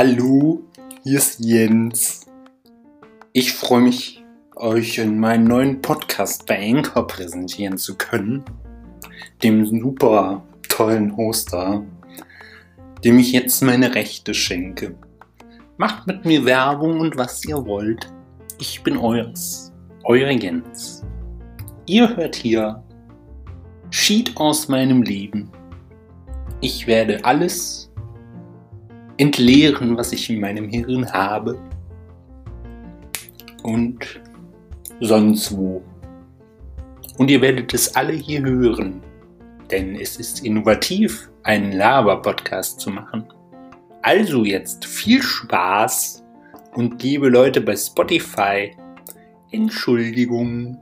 Hallo, hier ist Jens. Ich freue mich, euch in meinen neuen Podcast bei Anchor präsentieren zu können. Dem super tollen Hoster, dem ich jetzt meine Rechte schenke. Macht mit mir Werbung und was ihr wollt. Ich bin eures, euer Jens. Ihr hört hier Schied aus meinem Leben. Ich werde alles entleeren, was ich in meinem Hirn habe und sonst wo. Und ihr werdet es alle hier hören, denn es ist innovativ, einen Laber-Podcast zu machen. Also jetzt viel Spaß und liebe Leute bei Spotify, Entschuldigung.